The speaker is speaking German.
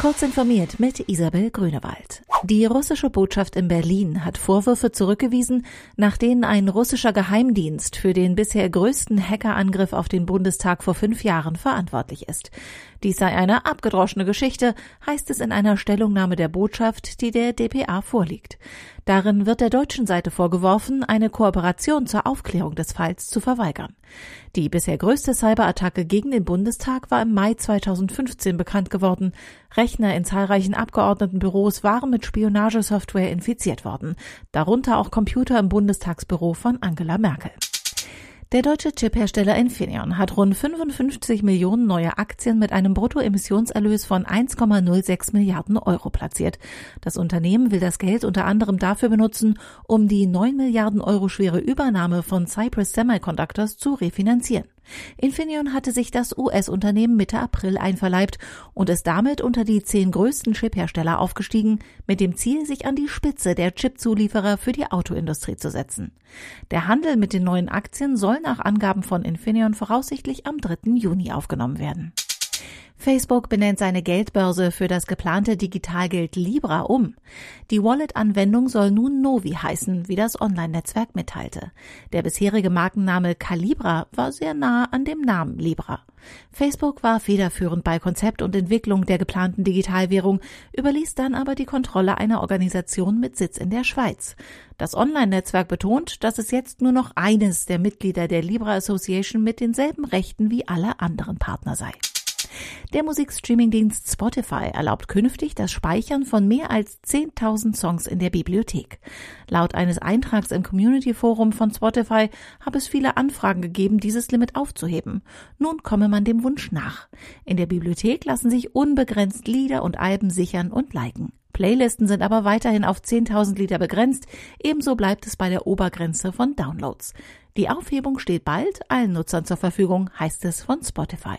Kurz informiert mit Isabel Grünewald. Die russische Botschaft in Berlin hat Vorwürfe zurückgewiesen, nach denen ein russischer Geheimdienst für den bisher größten Hackerangriff auf den Bundestag vor fünf Jahren verantwortlich ist. Dies sei eine abgedroschene Geschichte, heißt es in einer Stellungnahme der Botschaft, die der DPA vorliegt. Darin wird der deutschen Seite vorgeworfen, eine Kooperation zur Aufklärung des Falls zu verweigern. Die bisher größte Cyberattacke gegen den Bundestag war im Mai 2015 bekannt geworden. Rechner in zahlreichen Abgeordnetenbüros waren mit Spionagesoftware infiziert worden, darunter auch Computer im Bundestagsbüro von Angela Merkel. Der deutsche Chiphersteller Infineon hat rund 55 Millionen neue Aktien mit einem Bruttoemissionserlös von 1,06 Milliarden Euro platziert. Das Unternehmen will das Geld unter anderem dafür benutzen, um die 9 Milliarden Euro schwere Übernahme von Cypress Semiconductors zu refinanzieren. Infineon hatte sich das US-Unternehmen Mitte April einverleibt und ist damit unter die zehn größten Chiphersteller aufgestiegen, mit dem Ziel, sich an die Spitze der Chipzulieferer für die Autoindustrie zu setzen. Der Handel mit den neuen Aktien soll nach Angaben von Infineon voraussichtlich am 3. Juni aufgenommen werden. Facebook benennt seine Geldbörse für das geplante Digitalgeld Libra um. Die Wallet-Anwendung soll nun Novi heißen, wie das Online-Netzwerk mitteilte. Der bisherige Markenname Calibra war sehr nah an dem Namen Libra. Facebook war federführend bei Konzept und Entwicklung der geplanten Digitalwährung, überließ dann aber die Kontrolle einer Organisation mit Sitz in der Schweiz. Das Online-Netzwerk betont, dass es jetzt nur noch eines der Mitglieder der Libra Association mit denselben Rechten wie alle anderen Partner sei. Der Musikstreamingdienst Spotify erlaubt künftig das Speichern von mehr als 10.000 Songs in der Bibliothek. Laut eines Eintrags im Community Forum von Spotify habe es viele Anfragen gegeben, dieses Limit aufzuheben. Nun komme man dem Wunsch nach. In der Bibliothek lassen sich unbegrenzt Lieder und Alben sichern und liken. Playlisten sind aber weiterhin auf 10.000 Lieder begrenzt, ebenso bleibt es bei der Obergrenze von Downloads. Die Aufhebung steht bald allen Nutzern zur Verfügung, heißt es von Spotify.